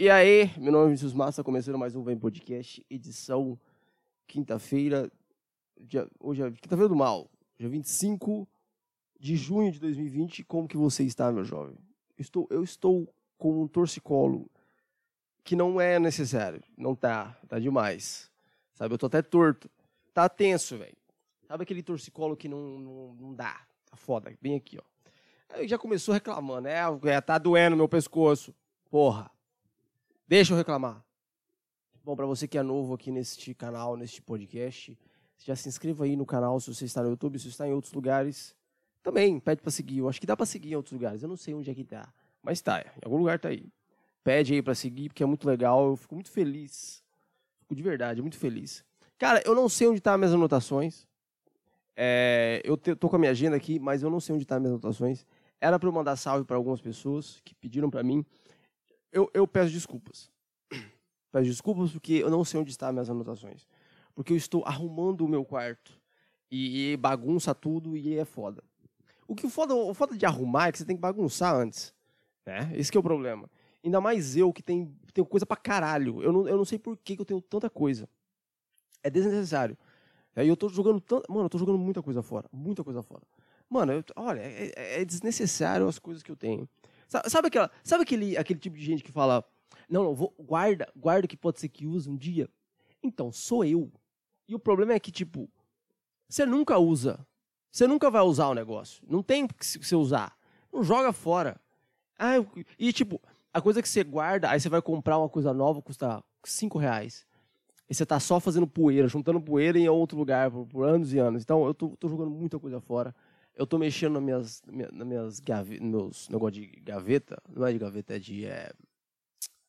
E aí, meu nome é Vinícius Massa, começando mais um Vem Podcast, edição quinta-feira, dia- hoje é quinta-feira do mal, dia 25 de junho de 2020. Como que você está, meu jovem? Estou, eu estou com um torcicolo que não é necessário, não tá, tá demais. Sabe, eu tô até torto. Tá tenso, velho. Sabe aquele torcicolo que não, não, não dá? Tá foda, bem aqui, ó. Aí já começou reclamando, é, tá doendo meu pescoço. Porra. Deixa eu reclamar. Bom, para você que é novo aqui neste canal, neste podcast, já se inscreva aí no canal se você está no YouTube, se está em outros lugares. Também pede para seguir. Eu acho que dá para seguir em outros lugares. Eu não sei onde é que tá, mas tá, em algum lugar tá aí. Pede aí para seguir, porque é muito legal. Eu fico muito feliz. Fico de verdade, muito feliz. Cara, eu não sei onde tá as minhas anotações. É, eu tô com a minha agenda aqui, mas eu não sei onde tá as minhas anotações. Era para eu mandar salve para algumas pessoas que pediram para mim. Eu, eu peço desculpas. Peço desculpas porque eu não sei onde estão minhas anotações. Porque eu estou arrumando o meu quarto. E, e bagunça tudo e é foda. O que o foda, o foda de arrumar é que você tem que bagunçar antes. Né? Esse é o problema. Ainda mais eu que tenho, tenho coisa pra caralho. Eu não, eu não sei por que, que eu tenho tanta coisa. É desnecessário. Aí eu tô jogando tanto. Mano, eu tô jogando muita coisa fora. Muita coisa fora. Mano, eu- olha, é- é desnecessário as coisas que eu tenho. Sabe, aquela, sabe aquele, aquele tipo de gente que fala, não, não, vou, guarda, guarda que pode ser que use um dia? Então, sou eu. E o problema é que, tipo, você nunca usa. Você nunca vai usar o negócio. Não tem que você usar. Não joga fora. Ah, eu- e, tipo, a coisa que você guarda, aí você vai comprar uma coisa nova, custa 5 reais. E você tá só fazendo poeira, juntando poeira em outro lugar por, por anos e anos. Então, eu tô, tô jogando muita coisa fora. Eu tô mexendo nas minhas, na minha- nas minhas gavetas, meus negócio de gaveta. Não é de gaveta, é de, é,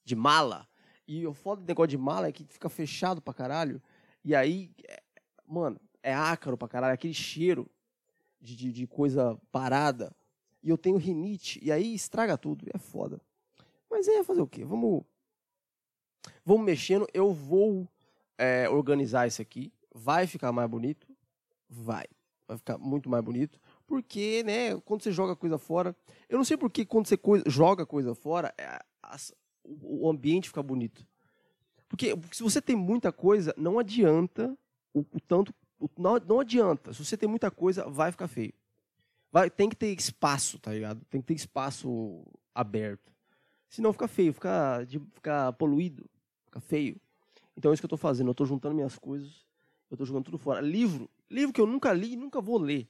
de mala. E o foda do negócio de mala é que fica fechado pra caralho. E aí, é- mano, é ácaro pra caralho. Aquele cheiro de, de, de coisa parada. E eu tenho rinite. E aí estraga tudo. É foda. Mas é fazer o quê? Vamos. Vamos mexendo. Eu vou é, organizar isso aqui. Vai ficar mais bonito? Vai. Vai ficar muito mais bonito. Porque, né, quando você joga coisa fora. Eu não sei por que quando você coi- joga coisa fora, é, as- o, o ambiente fica bonito. Porque se você tem muita coisa, não adianta o, o tanto. o- não, não adianta. Se você tem muita coisa, vai ficar feio. Vai, tem que ter espaço, tá ligado? Tem que ter espaço aberto. Senão fica feio, fica, de- fica poluído, fica feio. Então é isso que eu tô fazendo. Eu tô juntando minhas coisas, eu tô jogando tudo fora. Livro, livro que eu nunca li e nunca vou ler.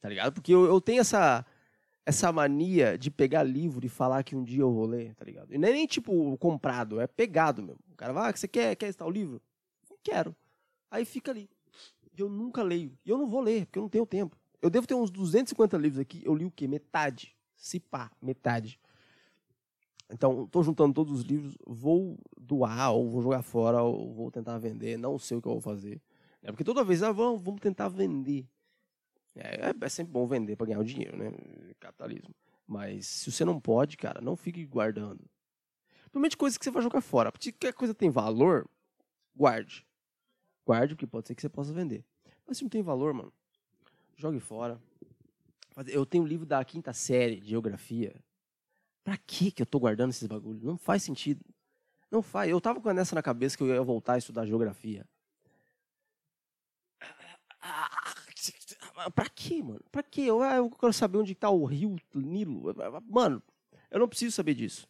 Tá ligado? Porque eu, eu tenho essa essa mania de pegar livro e falar que um dia eu vou ler, tá ligado? E não é nem tipo comprado, é pegado mesmo. O cara vai, ah, você quer, quer estar o livro? Não quero. Aí fica ali. Eu nunca leio. E eu não vou ler, porque eu não tenho tempo. Eu devo ter uns 250 livros aqui, eu li o quê? Metade. Se pá, metade. Então, estou juntando todos os livros, vou doar, ou vou jogar fora, ou vou tentar vender, não sei o que eu vou fazer. É porque toda vez, ah, vamos, vamos tentar vender. É, é- sempre bom vender para ganhar o dinheiro, né? Capitalismo. Mas se você não pode, cara, não fique guardando. Principalmente coisas que você vai jogar fora. Porque a coisa tem valor, guarde. Guarde, porque pode ser que você possa vender. Mas se não tem valor, mano, jogue fora. Eu tenho um livro da quinta série de geografia. Pra que que eu tô guardando esses bagulhos? Não faz sentido. Não faz. Eu tava com nessa na cabeça que eu ia voltar a estudar geografia. Pra quê, mano? Pra quê? Eu, ah, eu quero saber onde tá o rio Nilo. Mano, eu não preciso saber disso.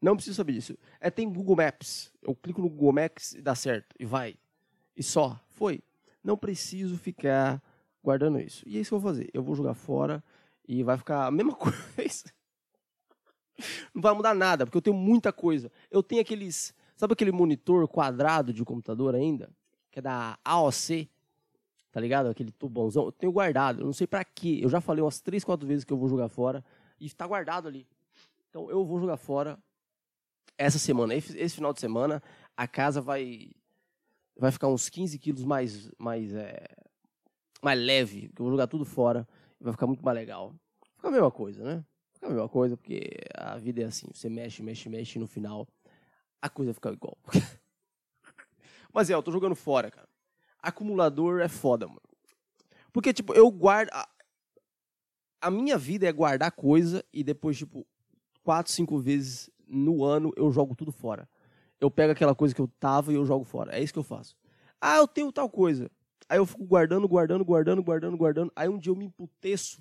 Não preciso saber disso. É, tem Google Maps. Eu clico no Google Maps e dá certo. E vai. E só. Foi. Não preciso ficar guardando isso. E é isso que eu vou fazer. Eu vou jogar fora e vai ficar a mesma coisa. Não vai mudar nada, porque eu tenho muita coisa. Eu tenho aqueles. Sabe aquele monitor quadrado de computador ainda? Que é da AOC. Tá ligado? Aquele tubãozão. Eu tenho guardado. Eu não sei pra quê. Eu já falei umas 3, 4 vezes que eu vou jogar fora. E tá guardado ali. Então eu vou jogar fora essa semana. Esse, esse final de semana, a casa vai. Vai ficar uns 15 quilos mais. Mais, é, mais leve. Porque eu vou jogar tudo fora. E vai ficar muito mais legal. Fica a mesma coisa, né? Fica a mesma coisa, porque a vida é assim. Você mexe, mexe, mexe e no final a coisa fica igual. Mas é, eu tô jogando fora, cara. Acumulador é foda, mano. Porque, tipo, eu guardo. A, a minha vida é guardar coisa e depois, tipo, quatro, cinco vezes no ano eu jogo tudo fora. Eu pego aquela coisa que eu tava e eu jogo fora. É isso que eu faço. Ah, eu tenho tal coisa. Aí eu fico guardando, guardando, guardando, guardando, guardando. Aí um dia eu me emputeço,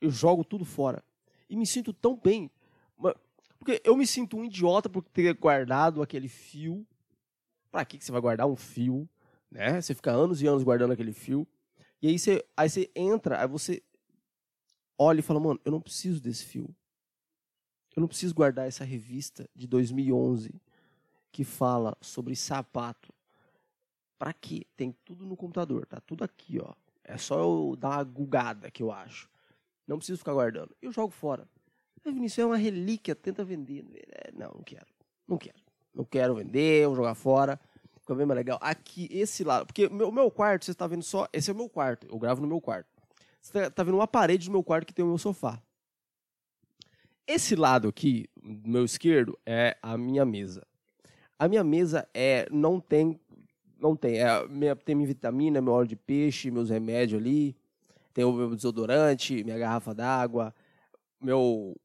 eu jogo tudo fora. E me sinto tão bem. Porque eu me sinto um idiota por ter guardado aquele fio. Pra que você vai guardar um fio? Né? Você fica anos e anos guardando aquele fio. E aí você, aí você entra, aí você olha e fala, mano, eu não preciso desse fio. Eu não preciso guardar essa revista de 2011 que fala sobre sapato. Para quê? Tem tudo no computador, tá tudo aqui, ó. É só eu dar uma gugada que eu acho. Não preciso ficar guardando. Eu jogo fora. Ah, Vinícius, é uma relíquia, tenta vender. Não, não quero. Não quero. Não quero vender, vou jogar fora. Fica bem mais legal. Aqui, esse lado. Porque o meu, meu quarto, você está vendo só. Esse é o meu quarto. Eu gravo no meu quarto. Você está tá vendo uma parede do meu quarto que tem o meu sofá. Esse lado aqui, meu esquerdo, é a minha mesa. A minha mesa é não tem não tem, é, minha, tem minha vitamina, meu óleo de peixe, meus remédios ali, tem o meu desodorante, minha garrafa d'água, meu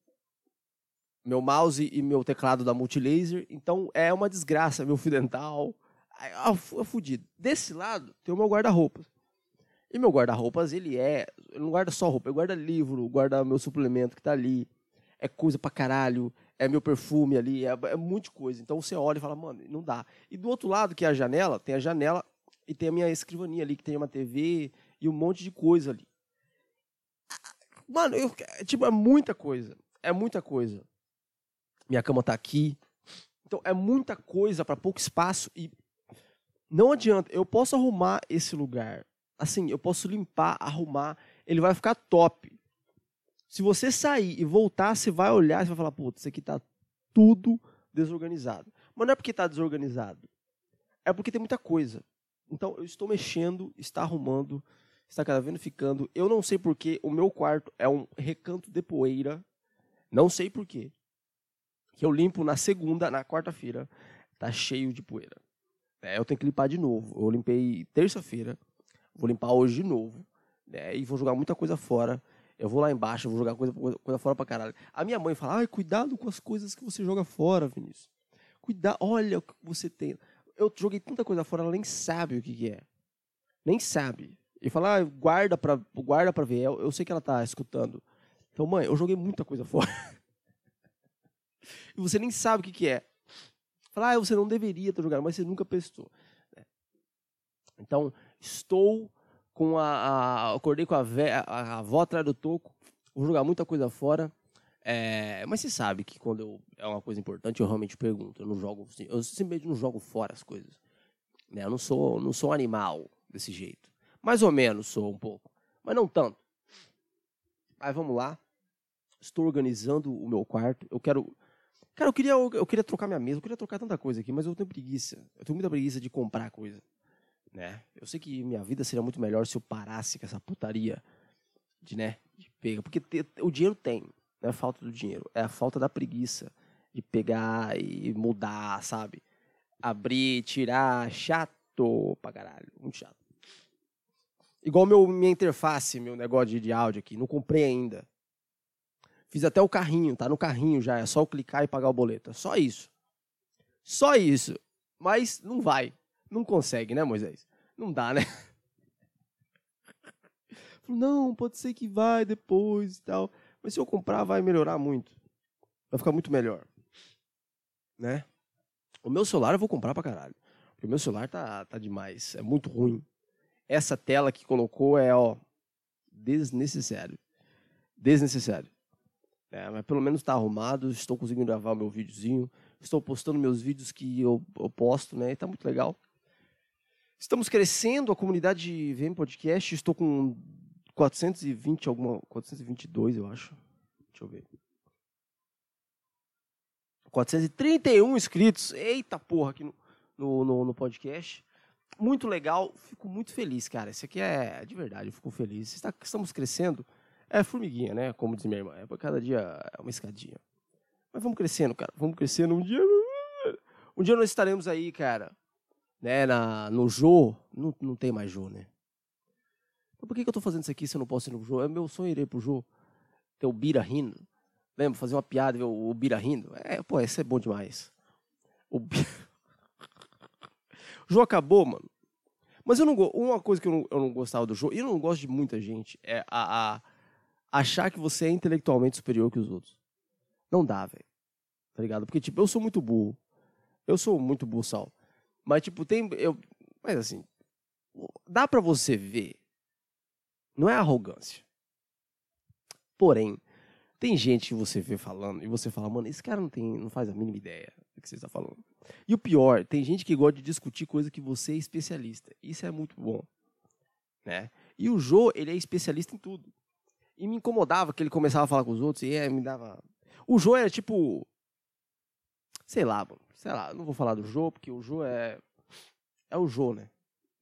meu mouse e meu teclado da Multilaser. Então é uma desgraça, meu fio dental. É, é fudido. Desse lado tem o meu guarda-roupas. E meu guarda-roupas, ele é. Ele não guarda só roupa, ele guarda livro, guarda meu suplemento que tá ali. É coisa pra caralho é meu perfume ali, é, é muita coisa. Então você olha e fala, mano, não dá. E do outro lado, que é a janela, tem a janela e tem a minha escrivania ali, que tem uma TV e um monte de coisa ali. Mano, eu, tipo, é muita coisa. É muita coisa. Minha cama tá aqui. Então é muita coisa para pouco espaço e não adianta. Eu posso arrumar esse lugar. Assim, eu posso limpar, arrumar. Ele vai ficar top. Se você sair e voltar, você vai olhar e vai falar, putz, isso aqui tá tudo desorganizado. Mas não é porque tá desorganizado. É porque tem muita coisa. Então, eu estou mexendo, está arrumando, está cada vez ficando. Eu não sei porque o meu quarto é um recanto de poeira. Não sei porquê. Que eu limpo na segunda, na quarta-feira, tá cheio de poeira. É, eu tenho que limpar de novo. Eu limpei terça-feira, vou limpar hoje de novo. Né, e vou jogar muita coisa fora. Eu vou lá embaixo, vou jogar coisa, coisa fora pra caralho. A minha mãe fala, ai, cuidado com as coisas que você joga fora, Vinícius. Cuidado, olha o que você tem. Eu joguei tanta coisa fora, ela nem sabe o que, que é. Nem sabe. E fala, ah, guarda pra, guarda pra ver. Eu, eu sei que ela tá escutando. Então, mãe, eu joguei muita coisa fora. e você nem sabe o que, que é. Fala, ah, você não deveria ter jogado, mas você nunca prestou. Então, estou com a, a acordei com a, vé, a, avó atrás do toco, vou jogar muita coisa fora. É, mas você sabe que quando eu, é uma coisa importante, eu realmente pergunto. Eu não jogo, assim, eu simplesmente não jogo fora as coisas. Né? Eu não sou, não sou animal desse jeito. Mais ou menos sou um pouco, mas não tanto. Aí vamos lá. Estou organizando o meu quarto. Eu quero, cara, eu queria, eu queria trocar minha mesa. Eu queria trocar tanta coisa aqui, mas eu tenho preguiça. Eu tenho muita preguiça de comprar coisa né? Eu sei que minha vida seria muito melhor se eu parasse com essa putaria de, né, de pegar, porque te, o dinheiro tem, não é falta do dinheiro, é a falta da preguiça de pegar e mudar, sabe? Abrir, tirar, chato pra caralho, muito chato. Igual meu, minha interface, meu negócio de, de áudio aqui, não comprei ainda. Fiz até o carrinho, tá no carrinho já, é só eu clicar e pagar o boleto. Só isso. Só isso. Mas não vai. Não consegue, né, Moisés? Não dá, né? Não, pode ser que vai depois e tal. Mas se eu comprar, vai melhorar muito. Vai ficar muito melhor. Né? O meu celular eu vou comprar pra caralho. Porque o meu celular tá, tá demais. É muito ruim. Essa tela que colocou é, ó, desnecessário. Desnecessário. É, mas pelo menos tá arrumado. Estou conseguindo gravar meu videozinho. Estou postando meus vídeos que eu, eu posto, né? E tá muito legal. Estamos crescendo a comunidade VM Podcast. Estou com 420, alguma. 422, eu acho. Deixa eu ver. 431 inscritos. Eita porra, aqui no, no, no, podcast. Muito legal. Fico muito feliz, cara. Isso aqui é de verdade, eu fico feliz. Está, estamos crescendo. É formiguinha, né? Como diz minha irmã. É, cada dia é uma escadinha. Mas vamos crescendo, cara. Vamos crescendo. Um dia. Um dia nós estaremos aí, cara né, na, no Jô, não, não tem mais Jô, né? Então, por que, eu tô fazendo isso aqui se eu não posso ir no Jô? É meu sonho ir pro Jô. Ter o Bira rindo. Lembra? Fazer uma piada ver o, o Bira rindo. É, pô, isso é bom demais. O, Bira... jogo acabou, mano. Mas eu não uma coisa que eu não, eu não gostava do jogo, e eu não gosto de muita gente, é a, a achar que você é intelectualmente superior que os outros. Não dá, velho. Tá ligado? Porque, tipo, eu sou muito burro. Eu sou muito buçal. Mas, tipo, tem. Eu, mas, assim. Dá para você ver. Não é arrogância. Porém, tem gente que você vê falando e você fala, mano, esse cara não, tem, não faz a mínima ideia do que você está falando. E o pior, tem gente que gosta de discutir coisa que você é especialista. Isso é muito bom. Né? E o Jô, ele é especialista em tudo. E me incomodava que ele começava a falar com os outros e é, me dava. O Jô é tipo. Sei lá, mano sei lá, não vou falar do Jô, porque o Jô é. É o Jô, né?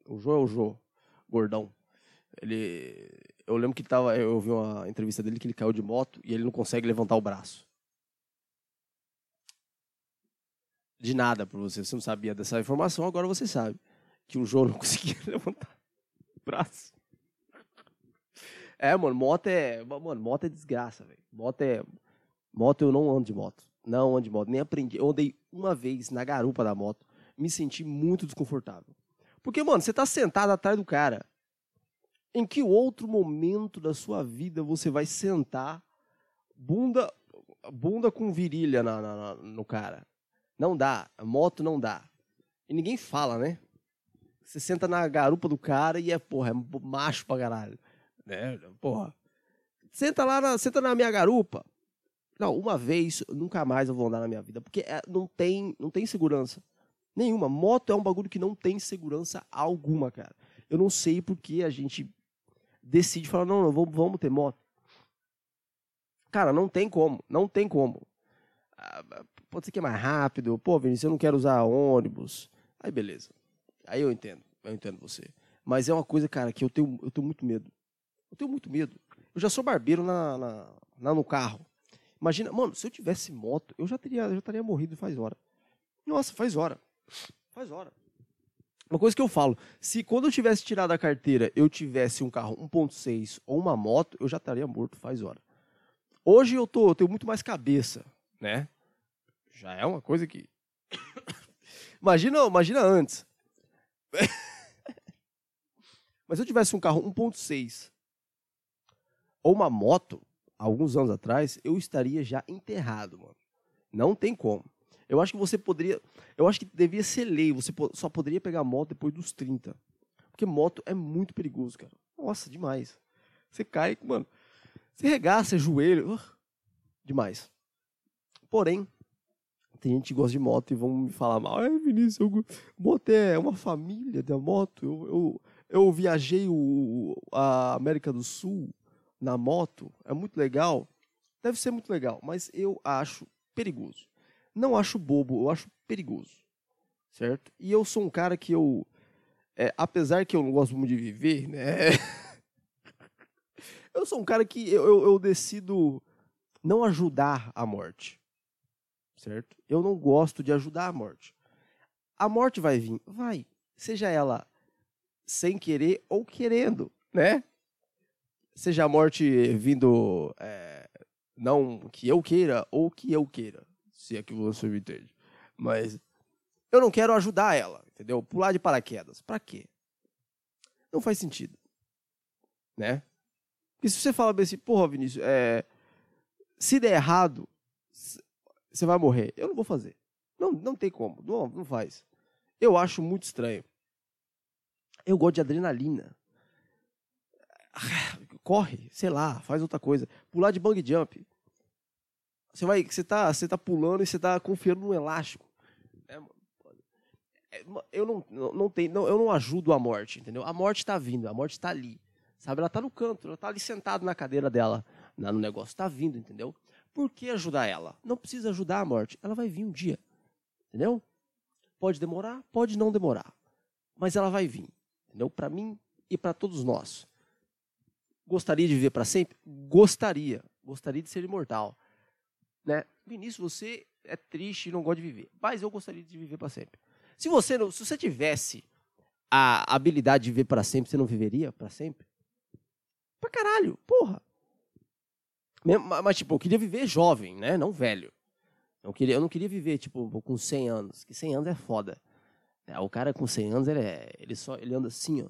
O Jô é o Jô, gordão. Ele. Eu lembro que tava. Eu ouvi uma entrevista dele que ele caiu de moto e ele não consegue levantar o braço. De nada pra você. Você não sabia dessa informação, agora você sabe. Que o Jô não conseguia levantar o braço. É, mano, moto é. Mano, moto é desgraça, velho. Moto é. Moto eu não ando de moto. Não ando de moto, nem aprendi. Eu andei uma vez na garupa da moto, me senti muito desconfortável. Porque, mano, você tá sentado atrás do cara. Em que outro momento da sua vida você vai sentar bunda bunda com virilha na, na, no cara? Não dá. Moto não dá. E ninguém fala, né? Você senta na garupa do cara e é, porra, é macho pra caralho. Né? Porra. Senta lá, na, senta na minha garupa. Não, uma vez, nunca mais eu vou andar na minha vida, porque é, não tem, não tem segurança nenhuma. Moto é um bagulho que não tem segurança alguma, cara. Eu não sei porque a gente decide falar, não, não vamos, vamos ter moto. Cara, não tem como, não tem como. Ah, pode ser que é mais rápido. Pô, Vinícius, eu não quero usar ônibus. Aí beleza. Aí eu entendo, eu entendo você. Mas é uma coisa, cara, que eu tenho, eu tenho muito medo. Eu tenho muito medo. Eu já sou barbeiro na, na, na no carro. Imagina, mano, se eu tivesse moto, eu já teria, eu já estaria morrido faz hora. Nossa, faz hora. Faz hora. Uma coisa que eu falo, se quando eu tivesse tirado a carteira, eu tivesse um carro 1.6 ou uma moto, eu já estaria morto faz hora. Hoje eu tô, eu tenho muito mais cabeça, né? Já é uma coisa que Imagina, imagina antes. Mas se eu tivesse um carro 1.6 ou uma moto, alguns anos atrás, eu estaria já enterrado, mano. Não tem como. Eu acho que você poderia. Eu acho que devia ser lei. Você só poderia pegar moto depois dos 30. Porque moto é muito perigoso, cara. Nossa, demais. Você cai, mano. Você regaça joelho. Uh, demais. Porém, tem gente que gosta de moto e vão me falar mal. Ai, Vinícius, eu, moto é uma família da moto. Eu, eu, eu viajei o, a América do Sul na moto, é muito legal. Deve ser muito legal, mas eu acho perigoso. Não acho bobo, eu acho perigoso. Certo? E eu sou um cara que eu. É, apesar que eu não gosto muito de viver, né? eu sou um cara que eu, eu, eu decido não ajudar a morte. Certo? Eu não gosto de ajudar a morte. A morte vai vir? Vai. Seja ela sem querer ou querendo, né? Seja a morte vindo é, não que eu queira ou que eu queira, se é que você me entende. Mas eu não quero ajudar ela, entendeu? Pular de paraquedas. Para quê? Não faz sentido. Né? Porque se você fala bem assim, porra, Vinícius, é, se der errado, você vai morrer. Eu não vou fazer. Não, não tem como. Não, não faz. Eu acho muito estranho. Eu gosto de adrenalina corre, sei lá, faz outra coisa. Pular de bang jump. Você vai, você tá, você tá pulando e você tá confiando no elástico. É, é, eu não, não, tenho, não, eu não ajudo a morte, entendeu? A morte está vindo, a morte está ali. Sabe, ela está no canto, ela está ali sentada na cadeira dela, no negócio, está vindo, entendeu? Por que ajudar ela? Não precisa ajudar a morte, ela vai vir um dia. Entendeu? Pode demorar, pode não demorar, mas ela vai vir, entendeu? Para mim e para todos nós. Gostaria de viver para sempre? Gostaria. Gostaria de ser imortal. Né? Vinícius, você é triste e não gosta de viver. Mas eu gostaria de viver para sempre. Se você, não, se você tivesse a habilidade de viver para sempre, você não viveria para sempre? Pra caralho, porra. Mas, tipo, eu queria viver jovem, né? Não velho. Eu, queria, eu não queria viver, tipo, com 100 anos. Que 100 anos é foda. É, o cara com 100 anos, ele, é, ele, só, ele anda assim, ó.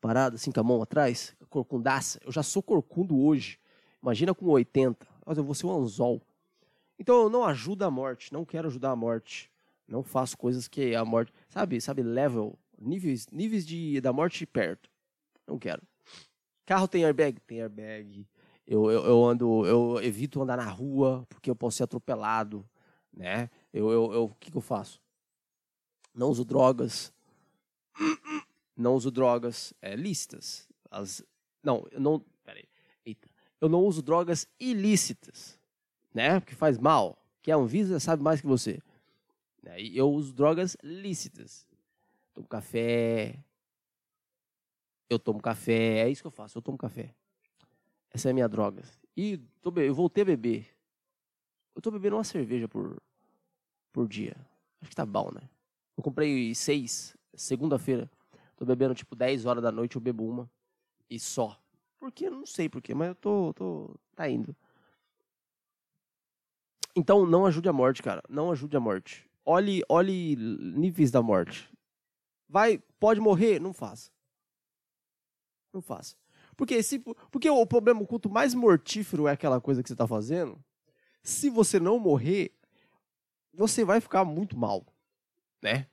Parado, assim, com a mão atrás. Corcundaça. Eu já sou corcundo hoje. Imagina com 80. Mas eu vou ser um anzol. Então eu não ajudo a morte. Não quero ajudar a morte. Não faço coisas que a morte... Sabe, sabe, level. Níveis, níveis de, da morte perto. Não quero. Carro tem airbag? Tem airbag. Eu, eu, eu ando, eu evito andar na rua porque eu posso ser atropelado, né? Eu, eu, eu, o que, que eu faço? Não uso drogas. Não uso drogas é, lícitas. As, não, eu não. Peraí. Eita. Eu não uso drogas ilícitas, né? Porque faz mal. Que a Anvisa sabe mais que você. Né? Eu uso drogas lícitas. Tomo café. Eu tomo café. É isso que eu faço. Eu tomo café. Essa é a minha droga. E eu voltei a beber. Eu tô bebendo uma cerveja por, por dia. Acho que tá bom, né? Eu comprei seis, segunda-feira. Tô bebendo tipo 10 horas da noite, eu bebo uma. E só. Por quê? Eu Não sei por quê, mas eu tô, tô. Tá indo. Então não ajude a morte, cara. Não ajude a morte. Olhe, olhe níveis da morte. Vai, pode morrer? Não faça. Não faça. Porque, se, porque o problema, quanto mais mortífero é aquela coisa que você está fazendo, se você não morrer, você vai ficar muito mal, né?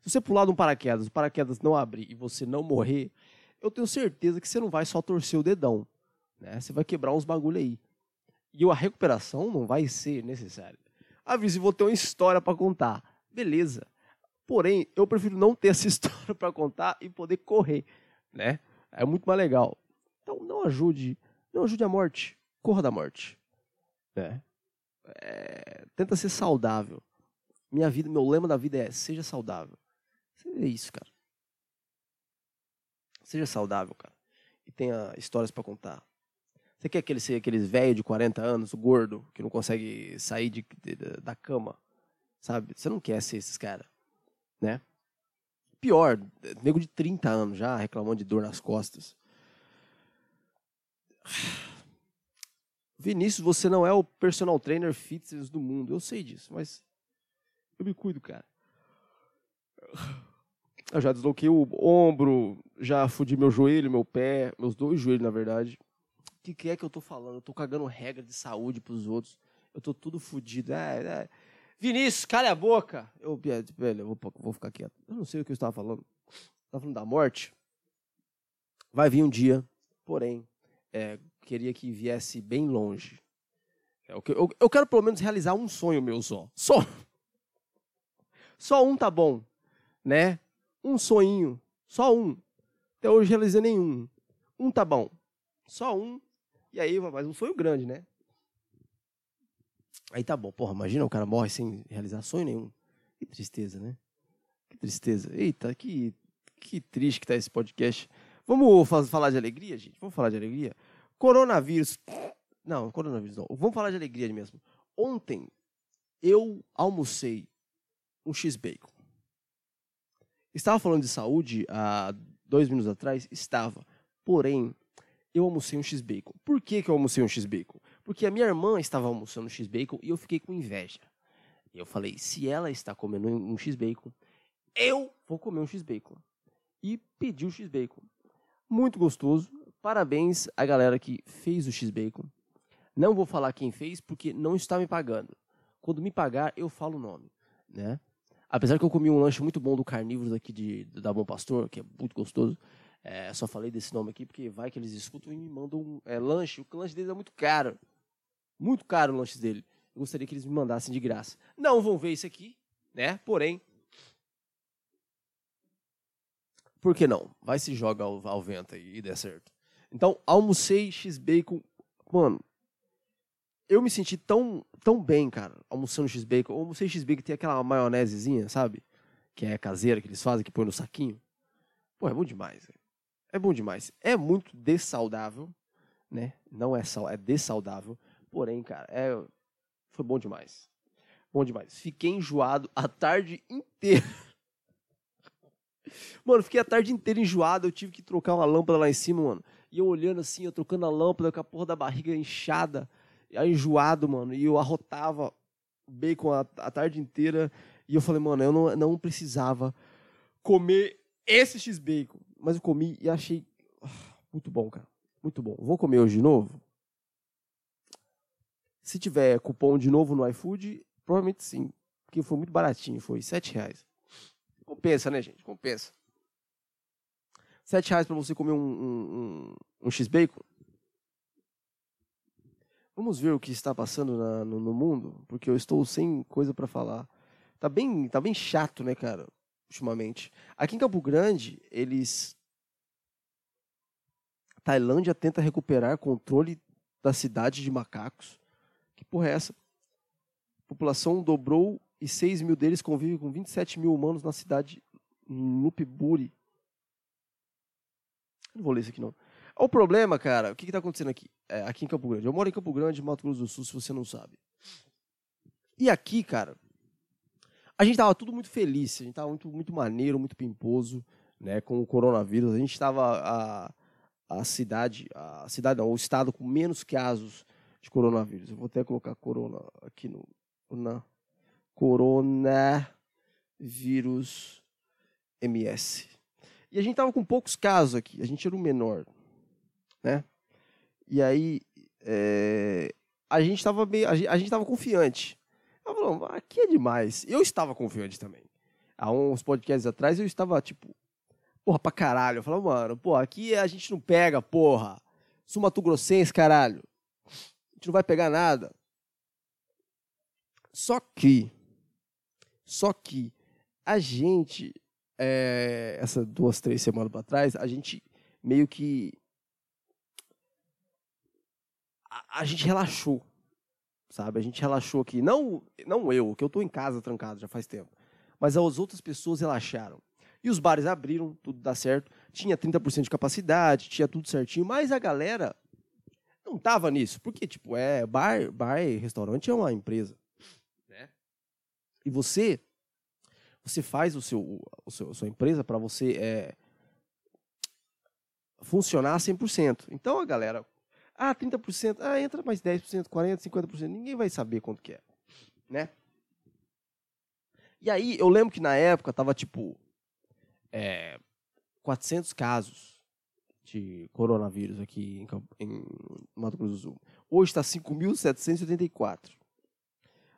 Se você pular de um paraquedas, o paraquedas não abrir e você não morrer, eu tenho certeza que você não vai só torcer o dedão, né? Você vai quebrar uns bagulho aí. E a recuperação não vai ser necessária. Avise, vou ter uma história para contar. Beleza. Porém, eu prefiro não ter essa história para contar e poder correr, né? É muito mais legal. Então não ajude, não ajude a morte, corra da morte, né? É, tenta ser saudável. Minha vida, meu lema da vida é seja saudável. É isso, cara. Seja saudável, cara. E tenha histórias para contar. Você quer aquele, ser aqueles velho de 40 anos, gordo, que não consegue sair de, de- da cama, sabe? Você não quer ser esses caras, né? Pior, nego de 30 anos já reclamando de dor nas costas. Vinícius, você não é o personal trainer fitness do mundo. Eu sei disso, mas eu me cuido, cara. Eu já desloquei o ombro, já fudi meu joelho, meu pé, meus dois joelhos, na verdade. O que, que é que eu tô falando? Eu tô cagando regra de saúde pros outros. Eu tô tudo fudido. É, é. Vinícius, cala a boca! Eu, velho, eu vou, vou ficar quieto. Eu não sei o que eu estava falando. Estava falando da morte. Vai vir um dia, porém, é, queria que viesse bem longe. É, que- eu, eu quero pelo menos realizar um sonho meu só. Só. Só um tá bom, né? Um sonhinho. Só um. Até hoje realizei nenhum. Um tá bom. Só um. E aí, mas um sonho grande, né? Aí tá bom. Porra, imagina o cara morre sem realizar sonho nenhum. Que tristeza, né? Que tristeza. Eita, que, que triste que tá esse podcast. Vamos fa- falar de alegria, gente? Vamos falar de alegria? Coronavírus. Não, coronavírus não. Vamos falar de alegria mesmo. Ontem eu almocei um X-Bacon. Estava falando de saúde há dois minutos atrás? Estava. Porém, eu almocei um X-Bacon. Por que, que eu almocei um X-Bacon? Porque a minha irmã estava almoçando X-Bacon e eu fiquei com inveja. Eu falei, se ela está comendo um X-Bacon, eu vou comer um X-Bacon. E pedi o X-Bacon. Muito gostoso. Parabéns à galera que fez o X-Bacon. Não vou falar quem fez porque não está me pagando. Quando me pagar, eu falo o nome, né? Apesar que eu comi um lanche muito bom do Carnívoros aqui de, da Bom Pastor, que é muito gostoso. É, só falei desse nome aqui porque vai que eles escutam e me mandam é, lanche. O lanche deles é muito caro. Muito caro o lanche dele. Eu gostaria que eles me mandassem de graça. Não vão ver isso aqui, né? Porém, por que não? Vai se joga ao, ao vento aí e dê certo. Então, almocei X-Bacon. Mano, eu me senti tão, tão bem, cara, almoçando X-Bacon. Eu almocei X-Bacon tem aquela maionesezinha, sabe? Que é caseira, que eles fazem, que põe no saquinho. Pô, é bom demais, velho. É bom demais. É muito dessaudável, né? Não é sal, é dessaudável. Porém, cara, é, foi bom demais. Bom demais. Fiquei enjoado a tarde inteira. Mano, fiquei a tarde inteira enjoado. Eu tive que trocar uma lâmpada lá em cima, mano. E eu olhando assim, eu trocando a lâmpada com a porra da barriga inchada. Enjoado, mano, e eu arrotava bacon a, a tarde inteira. E eu falei, mano, eu não, não precisava comer esse X-Bacon. Mas eu comi e achei ah, muito bom, cara. Muito bom. Vou comer hoje de novo? Se tiver cupom de novo no iFood, provavelmente sim. Porque foi muito baratinho, foi 7 reais. Compensa, né, gente? Compensa. 7 reais para você comer um, um, um, um X-Bacon? Vamos ver o que está passando na, no, no, mundo, porque eu estou sem coisa para falar. Tá bem, tá bem chato, né, cara, ultimamente. Aqui em Campo Grande, eles Tailândia tenta recuperar controle da cidade de macacos. Que porra é essa? A população dobrou e 6 mil deles convivem com 27 mil humanos na cidade Nupiburi. Não vou ler isso aqui, não. O problema, cara, o que está acontecendo aqui? É, aqui em Campo Grande. Eu moro em Campo Grande, Mato Grosso do Sul, se você não sabe. E aqui, cara, a gente tava tudo muito feliz, a gente tava muito, muito maneiro, muito pimposo, né, com o coronavírus. A gente tava a, a cidade, a cidade não, o estado com menos casos de coronavírus. Eu vou até colocar corona aqui no na coronavírus MS. E a gente tava com poucos casos aqui, a gente era o menor, né? E aí é, a gente tava bem, a gente, a gente tava confiante. Eu falei, aqui é demais. Eu estava confiante também. Há uns podcasts atrás eu estava tipo, porra, pra caralho. Eu falava, mano, pô, aqui a gente não pega, porra. Sumato Grossense, caralho. A gente não vai pegar nada. Só que, só que a gente, é, essas duas, três semanas para trás, a gente meio que a, a, gente relaxou, sabe? A gente relaxou aqui. Não, não eu, que eu tô em casa trancado já faz tempo. Mas as outras pessoas relaxaram. E os bares abriram, tudo dá certo. Tinha 30% de capacidade, tinha tudo certinho, mas a galera não tava nisso. Porque, tipo, é bar, bar e restaurante é uma empresa. Né? E você você faz o seu, o seu a sua empresa para você é, funcionar 100%. Então a galera, ah, 30%, ah, entra mais 10%, 40%, 50%, ninguém vai saber quanto que é, né? E aí eu lembro que na época tava tipo é, 400 casos de coronavírus aqui em, em Mato Grosso do Sul. Hoje está 5.784.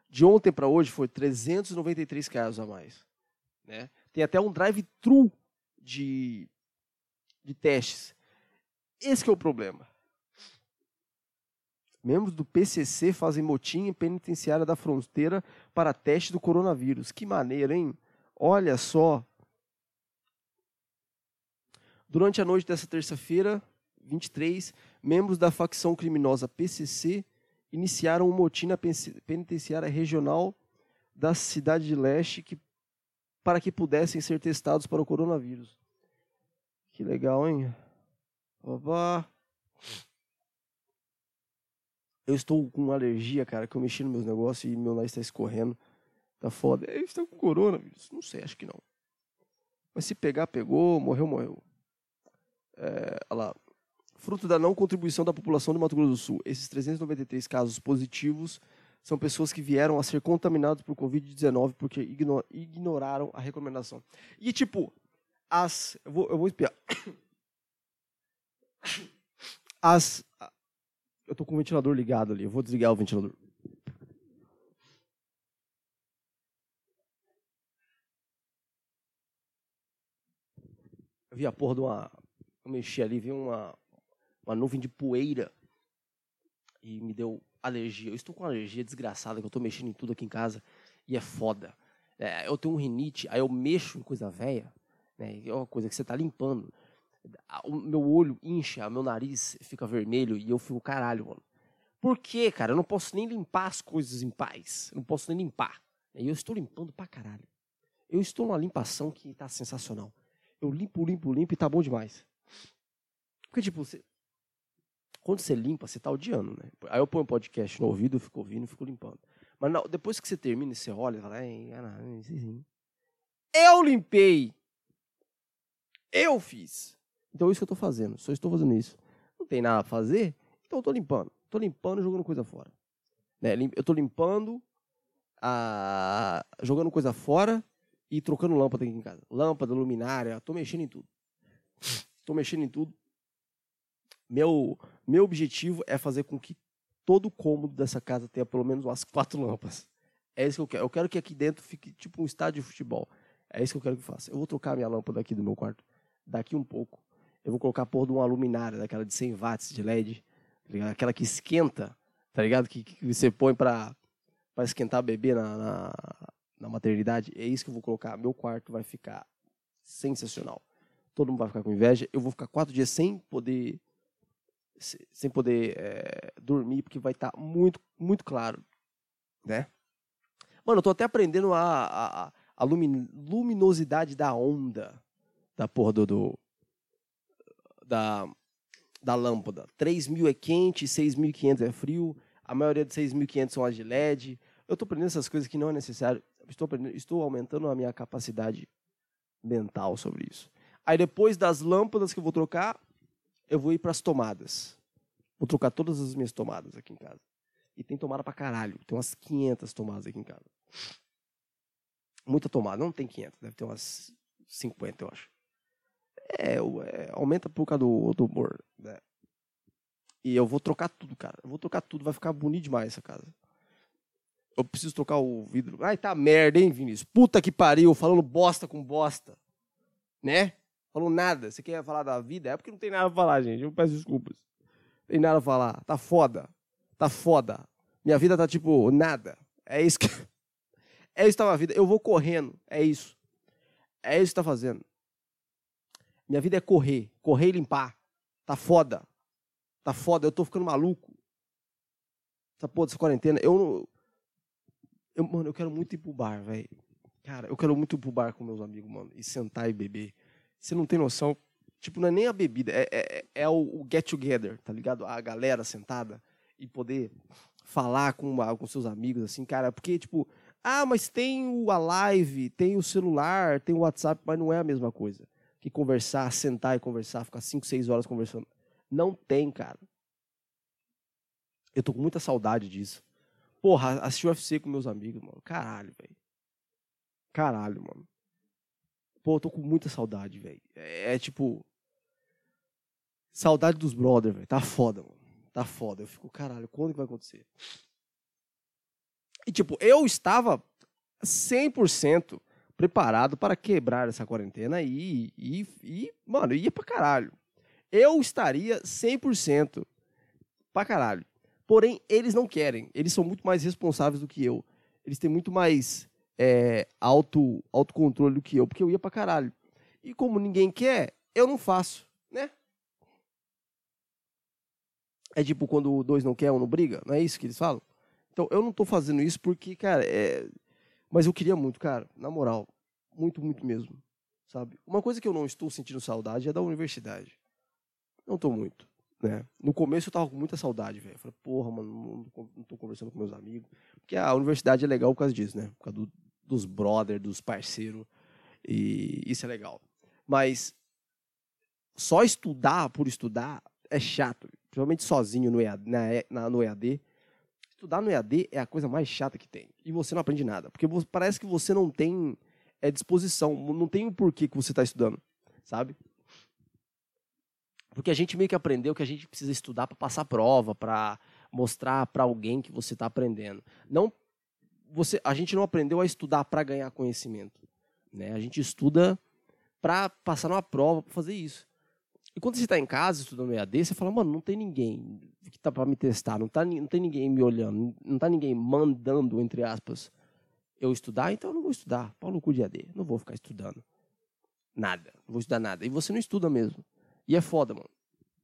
De ontem para hoje foi 393 casos a mais. Né? Tem até um drive-thru de, de testes. Esse é o problema. Membros do PCC fazem motim em penitenciária da fronteira para teste do coronavírus. Que maneira, hein? Olha só. Durante a noite dessa terça-feira, 23, membros da facção criminosa PCC iniciaram um motim na penitenciária regional da cidade de Leste que, para que pudessem ser testados para o coronavírus. Que legal, hein? Opa! Eu estou com alergia, cara, que eu mexi nos meus negócios e meu nariz está escorrendo. Tá foda. Eu estou com coronavírus? Não sei, acho que não. Mas se pegar, pegou, morreu, morreu. É, olha lá. Fruto da não contribuição da população do Mato Grosso do Sul, esses 393 casos positivos são pessoas que vieram a ser contaminados por Covid-19 porque ignoraram a recomendação. E, tipo, as. Eu vou, eu vou espiar. As. Eu tô com o ventilador ligado ali, eu vou desligar o ventilador. Eu vi a porra de uma eu mexi ali, vi uma, uma nuvem de poeira e me deu alergia. Eu estou com alergia desgraçada, que eu estou mexendo em tudo aqui em casa e é foda. É, eu tenho um rinite, aí eu mexo em coisa velha, né? É uma coisa que você está limpando. O meu olho incha, meu nariz fica vermelho e eu fico caralho, mano. Por quê, cara? Eu não posso nem limpar as coisas em paz. Eu não posso nem limpar. E eu estou limpando pra caralho. Eu estou numa limpação que tá sensacional. Eu limpo, limpo, limpo e tá bom demais. Porque, tipo, você, quando você limpa, você tá odiando, né? Aí eu ponho um podcast no ouvido, eu fico ouvindo, fico limpando. Mas não, depois que você termina, você olha e fala, eu limpei. Eu fiz. Então é isso que eu tô fazendo. Só estou fazendo isso. Não tem nada a fazer, então eu tô limpando. Tô limpando e jogando coisa fora. Né? Eu tô limpando, a... jogando coisa fora e trocando lâmpada aqui em casa. Lâmpada, luminária, tô mexendo em tudo. Tô mexendo em tudo. Meu, meu objetivo é fazer com que todo cômodo dessa casa tenha pelo menos umas quatro lâmpadas. É isso que eu quero. Eu quero que aqui dentro fique tipo um estádio de futebol. É isso que eu quero que faça. Eu vou trocar minha lâmpada aqui do meu quarto daqui um pouco. Eu vou colocar a porra de uma luminária, daquela de 100 watts de LED, tá aquela que esquenta, tá ligado? Que, que você põe pra esquentar bebê na, na, na maternidade. É isso que eu vou colocar. Meu quarto vai ficar sensacional. Todo mundo vai ficar com inveja. Eu vou ficar quatro dias sem poder se- sem poder é, dormir, porque vai estar muito, muito claro, né? Mano, eu tô até aprendendo a, a, a- a lumin- luminosidade da onda da porra do, do- da, da lâmpada. 3.000 é quente, 6.500 é frio, a maioria de 6.500 são as de LED. Eu tô aprendendo essas coisas que não é necessário. Estou, estou aumentando a minha capacidade mental sobre isso. Aí depois das lâmpadas que eu vou trocar, eu vou ir para as tomadas. Vou trocar todas as minhas tomadas aqui em casa. E tem tomada pra caralho. Tem umas 500 tomadas aqui em casa. Muita tomada. Não tem 500. Deve ter umas 50, eu acho. É, é, aumenta por causa do, do humor. Né? E eu vou trocar tudo, cara. Eu vou trocar tudo. Vai ficar bonito demais essa casa. Eu preciso trocar o vidro. Ai, tá merda, hein, Vinícius? Puta que pariu. Falando bosta com bosta. Né? Falou nada. Você quer falar da vida? É porque não tem nada pra falar, gente. Eu peço desculpas. Tem nada pra falar. Tá foda. Tá foda. Minha vida tá tipo nada. É isso que. É isso que tá minha vida. Eu vou correndo. É isso. É isso que tá fazendo. Minha vida é correr. Correr e limpar. Tá foda. Tá foda. Eu tô ficando maluco. Essa porra dessa quarentena. Eu não. Eu, mano, eu quero muito ir pro bar, velho. Cara, eu quero muito ir pro bar com meus amigos, mano. E sentar e beber. Você não tem noção. Tipo, não é nem a bebida, é, é, é o, o get together, tá ligado? A galera sentada e poder falar com, com seus amigos, assim, cara. Porque, tipo, ah, mas tem a live, tem o celular, tem o WhatsApp, mas não é a mesma coisa. Que conversar, sentar e conversar, ficar 5, 6 horas conversando. Não tem, cara. Eu tô com muita saudade disso. Porra, assistir o UFC com meus amigos, mano. Caralho, velho. Caralho, mano. Pô, eu tô com muita saudade, velho. É, é tipo. Saudade dos brothers, velho. Tá foda, mano. Tá foda. Eu fico, caralho, quando que vai acontecer? E, tipo, eu estava 100% preparado para quebrar essa quarentena e, e, e, mano, ia pra caralho. Eu estaria 100% pra caralho. Porém, eles não querem. Eles são muito mais responsáveis do que eu. Eles têm muito mais é, auto, autocontrole do que eu, porque eu ia pra caralho. E como ninguém quer, eu não faço, né? É tipo quando dois não quer, um não briga, não é isso que eles falam? Então, eu não tô fazendo isso porque, cara, é... Mas eu queria muito, cara, na moral. Muito, muito mesmo, sabe? Uma coisa que eu não estou sentindo saudade é da universidade. Não tô muito, né? No começo eu tava com muita saudade, velho. Falei, porra, mano, não, tô conversando com meus amigos. Porque a universidade é legal por causa disso, né? Por causa do- dos brother, dos parceiros. E isso é legal. Mas só estudar por estudar é chato. Principalmente sozinho no EAD, na, na- no EAD. Estudar no EAD é a coisa mais chata que tem. E você não aprende nada. Porque parece que você não tem é, disposição. Não tem o porquê que você está estudando. Sabe? Porque a gente meio que aprendeu que a gente precisa estudar para passar prova, para mostrar para alguém que você está aprendendo. Não você, a gente não aprendeu a estudar para ganhar conhecimento, né? A gente estuda para passar numa prova, para fazer isso. E quando você está em casa estudando EAD, você fala, mano, não tem ninguém que tá para me testar, não, tá, não tem ninguém me olhando, não tá ninguém mandando, entre aspas, eu estudar, então eu não vou estudar. Pau no cu de EAD, não vou ficar estudando. Nada, não vou estudar nada. E você não estuda mesmo. E é foda, mano.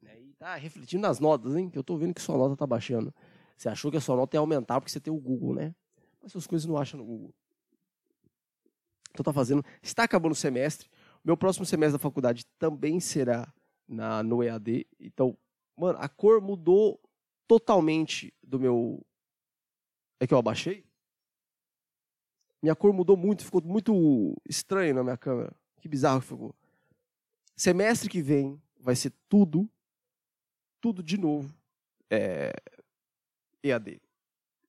E tá refletindo nas notas, hein? Que eu tô vendo que sua nota tá baixando. Você achou que a sua nota ia aumentar porque você tem o Google, né? Mas essas coisas não acham no Google. Então tá fazendo. Está acabando o semestre. Meu próximo semestre da faculdade também será na, no EAD. Então, mano, a cor mudou totalmente do meu. É que eu abaixei? Minha cor mudou muito, ficou muito estranho na minha câmera. Que bizarro que ficou. Semestre que vem vai ser tudo, tudo de novo, é, EAD.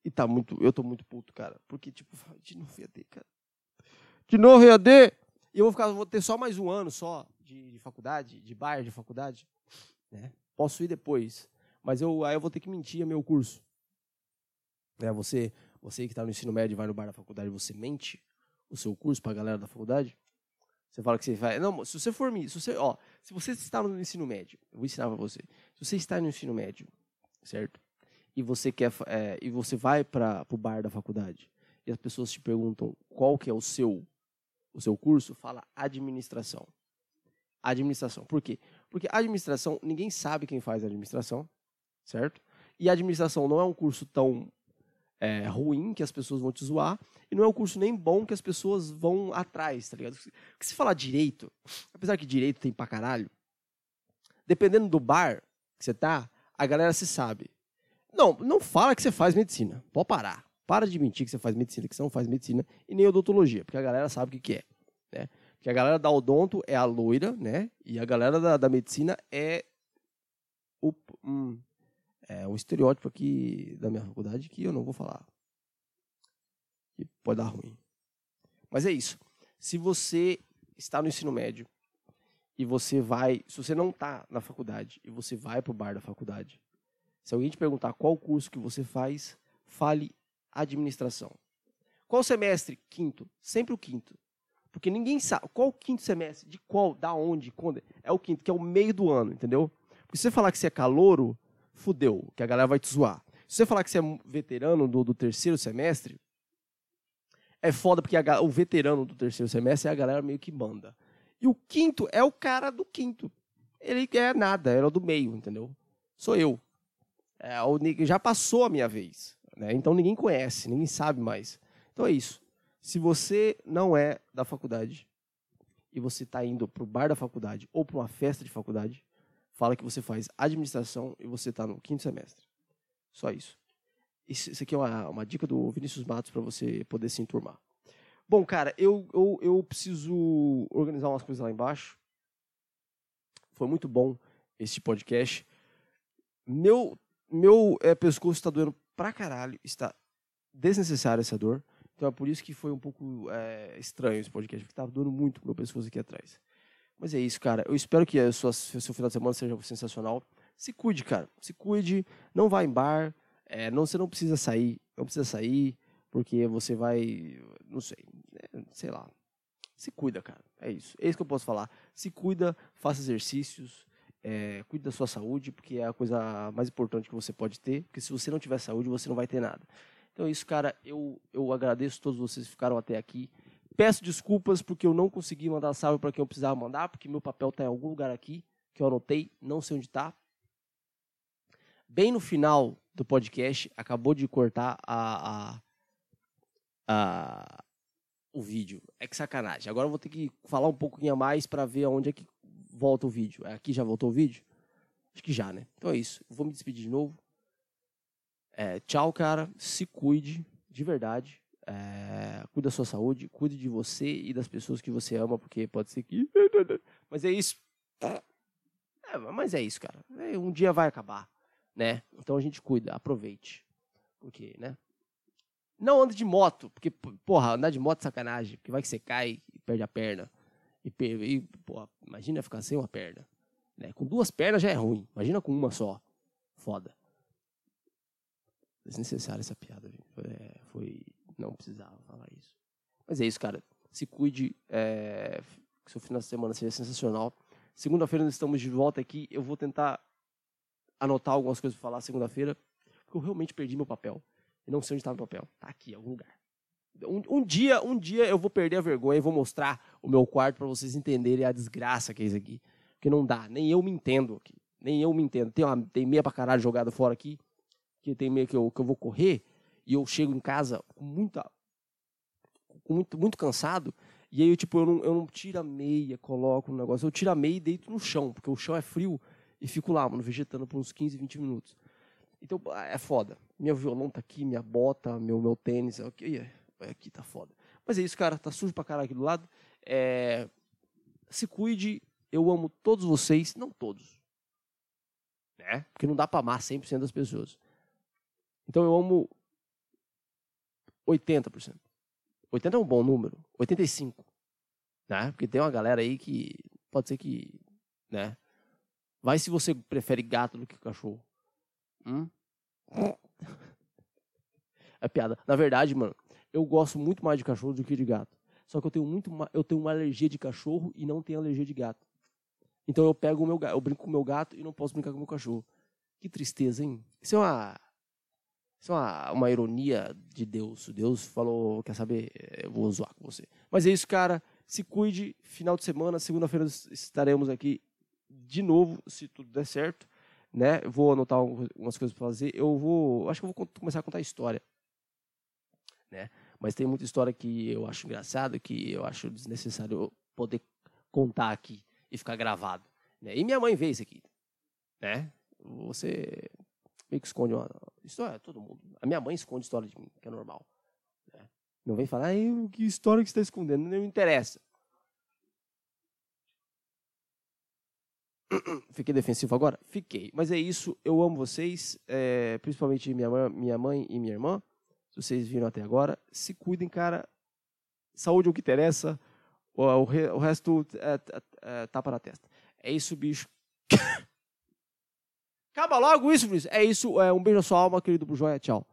E tá muito. Eu tô muito puto, cara. Porque, tipo, de novo EAD, cara. De novo EAD! E eu vou ficar, vou ter só mais um ano só de, de faculdade, de bar de faculdade. Né? Posso ir depois. Mas eu, aí eu vou ter que mentir meu curso. Né? Você, você que está no ensino médio e vai no bar da faculdade, você mente o seu curso para a galera da faculdade? Você fala que você vai. Não, se você for. Se você, ó, se você está no ensino médio, eu vou ensinar para você. Se você está no ensino médio, certo? E você quer. É, e você vai para o bar da faculdade e as pessoas te perguntam qual que é o seu o seu curso, fala administração. Administração. Por quê? Porque administração, ninguém sabe quem faz administração, certo? E administração não é um curso tão é, ruim que as pessoas vão te zoar, e não é um curso nem bom que as pessoas vão atrás, tá ligado? Porque se falar direito, apesar que direito tem pra caralho, dependendo do bar que você tá, a galera se sabe. Não, não fala que você faz medicina. Pode parar. Para de mentir que você faz medicina, que você não faz medicina, e nem odontologia, porque a galera sabe o que, que é. Né? Porque a galera da odonto é a loira, né? E a galera da, da medicina é o, hum, é um estereótipo aqui da minha faculdade que eu não vou falar. Que pode dar ruim. Mas é isso. Se você está no ensino médio e você vai, se você não está na faculdade e você vai para o bar da faculdade, se alguém te perguntar qual curso que você faz, fale administração. Qual semestre? Quinto. Sempre o quinto. Porque ninguém sabe. Qual o quinto semestre? De qual? Da onde? Quando? É o quinto, que é o meio do ano, entendeu? Porque se você falar que você é calouro, fudeu, que a galera vai te zoar. Se você falar que você é veterano do, do terceiro semestre, é foda porque a, o veterano do terceiro semestre é a galera meio que manda. E o quinto é o cara do quinto. Ele é nada, era do meio, entendeu? Sou eu. É, já passou a minha vez. Né? Então ninguém conhece, ninguém sabe mais. Então é isso. Se você não é da faculdade e você está indo para o bar da faculdade ou para uma festa de faculdade, fala que você faz administração e você está no quinto semestre. Só isso. Isso aqui é uma, uma dica do Vinícius Matos para você poder se enturmar. Bom, cara, eu, eu, eu preciso organizar umas coisas lá embaixo. Foi muito bom esse podcast. Meu, meu é, pescoço está doendo pra caralho, está desnecessária essa dor. Então é por isso que foi um pouco é, estranho esse podcast, porque estava doendo muito meu pescoço aqui atrás. Mas é isso, cara. Eu espero que sua, seu final de semana seja sensacional. Se cuide, cara. Se cuide. Não vá em bar. É, não, você não precisa sair. Não precisa sair, porque você vai. Não sei. É, sei lá. Se cuida, cara. É isso. É isso que eu posso falar. Se cuida, faça exercícios. É, cuide da sua saúde, porque é a coisa mais importante que você pode ter. Porque se você não tiver saúde, você não vai ter nada. Então é isso, cara. Eu, eu agradeço a todos vocês que ficaram até aqui. Peço desculpas porque eu não consegui mandar salve para quem eu precisava mandar, porque meu papel está em algum lugar aqui, que eu anotei, não sei onde está. Bem no final do podcast, acabou de cortar a, a, a, o vídeo. É que sacanagem. Agora eu vou ter que falar um pouquinho a mais para ver aonde é que volta o vídeo. Aqui já voltou o vídeo? Acho que já, né? Então é isso. Vou me despedir de novo. É, tchau, cara. Se cuide, de verdade. É, cuide da sua saúde, cuide de você e das pessoas que você ama, porque pode ser que. Mas é isso. É, mas é isso, cara. É, um dia vai acabar, né? Então a gente cuida, aproveite. Porque, né? Não anda de moto, porque, porra, andar de moto é sacanagem, porque vai que você cai e perde a perna. E, e pô, imagina ficar sem uma perna. Né? Com duas pernas já é ruim. Imagina com uma só. Foda. Desnecessária essa piada, é, foi. Não precisava falar isso. Mas é isso, cara. Se cuide. É, que seu final de semana seja sensacional. Segunda-feira nós estamos de volta aqui. Eu vou tentar anotar algumas coisas para falar segunda-feira. Porque eu realmente perdi meu papel. E não sei onde está meu papel. Tá aqui, em algum lugar. Um, um, dia, um dia eu vou perder a vergonha e vou mostrar o meu quarto para vocês entenderem a desgraça que é isso aqui. Porque não dá, nem eu me entendo aqui. Nem eu me entendo. Tem, uma, tem meia pra caralho jogada fora aqui, que tem meia que eu, que eu vou correr, e eu chego em casa com muita. Muito, muito cansado, e aí eu, tipo, eu não, eu não tiro a meia, coloco no negócio, eu tiro a meia e deito no chão, porque o chão é frio, e fico lá, mano, vegetando por uns 15, 20 minutos. Então, é foda. Meu violão tá aqui, minha bota, meu, meu tênis, ok, aqui tá foda. Mas é isso, cara, tá sujo pra caralho aqui do lado. É... Se cuide, eu amo todos vocês, não todos. Né? Porque não dá pra amar 100% das pessoas. Então eu amo 80%. 80 é um bom número. 85. Né? Porque tem uma galera aí que pode ser que, né? Vai se você prefere gato do que cachorro. Hum? É piada. Na verdade, mano, eu gosto muito mais de cachorro do que de gato. Só que eu tenho muito eu tenho uma alergia de cachorro e não tenho alergia de gato. Então eu pego o meu eu brinco com o meu gato e não posso brincar com o meu cachorro. Que tristeza, hein? Isso é uma isso é uma, uma ironia de Deus. Deus falou, quer saber, eu vou zoar com você. Mas é isso, cara. Se cuide. Final de semana, segunda-feira estaremos aqui de novo, se tudo der certo. Né? vou anotar algumas coisas para fazer. Eu vou, acho que eu vou começar a contar história. Né? Mas tem muita história que eu acho engraçado, que eu acho desnecessário poder contar aqui e ficar gravado. Né? E minha mãe vê isso aqui. Né? Você meio que esconde uma história, todo mundo. A minha mãe esconde história de mim, que é normal. Né? Não vem falar, que história que você está escondendo, não me interessa. Fiquei defensivo agora? Fiquei. Mas é isso, eu amo vocês, é, principalmente minha mãe, minha mãe e minha irmã. Se vocês viram até agora, se cuidem, cara. Saúde é o que interessa, o, o, o resto é, é, é, tapa na testa. É isso, bicho. Acaba logo isso, Luiz. É isso. É, um beijo na sua alma, querido Joia. Tchau.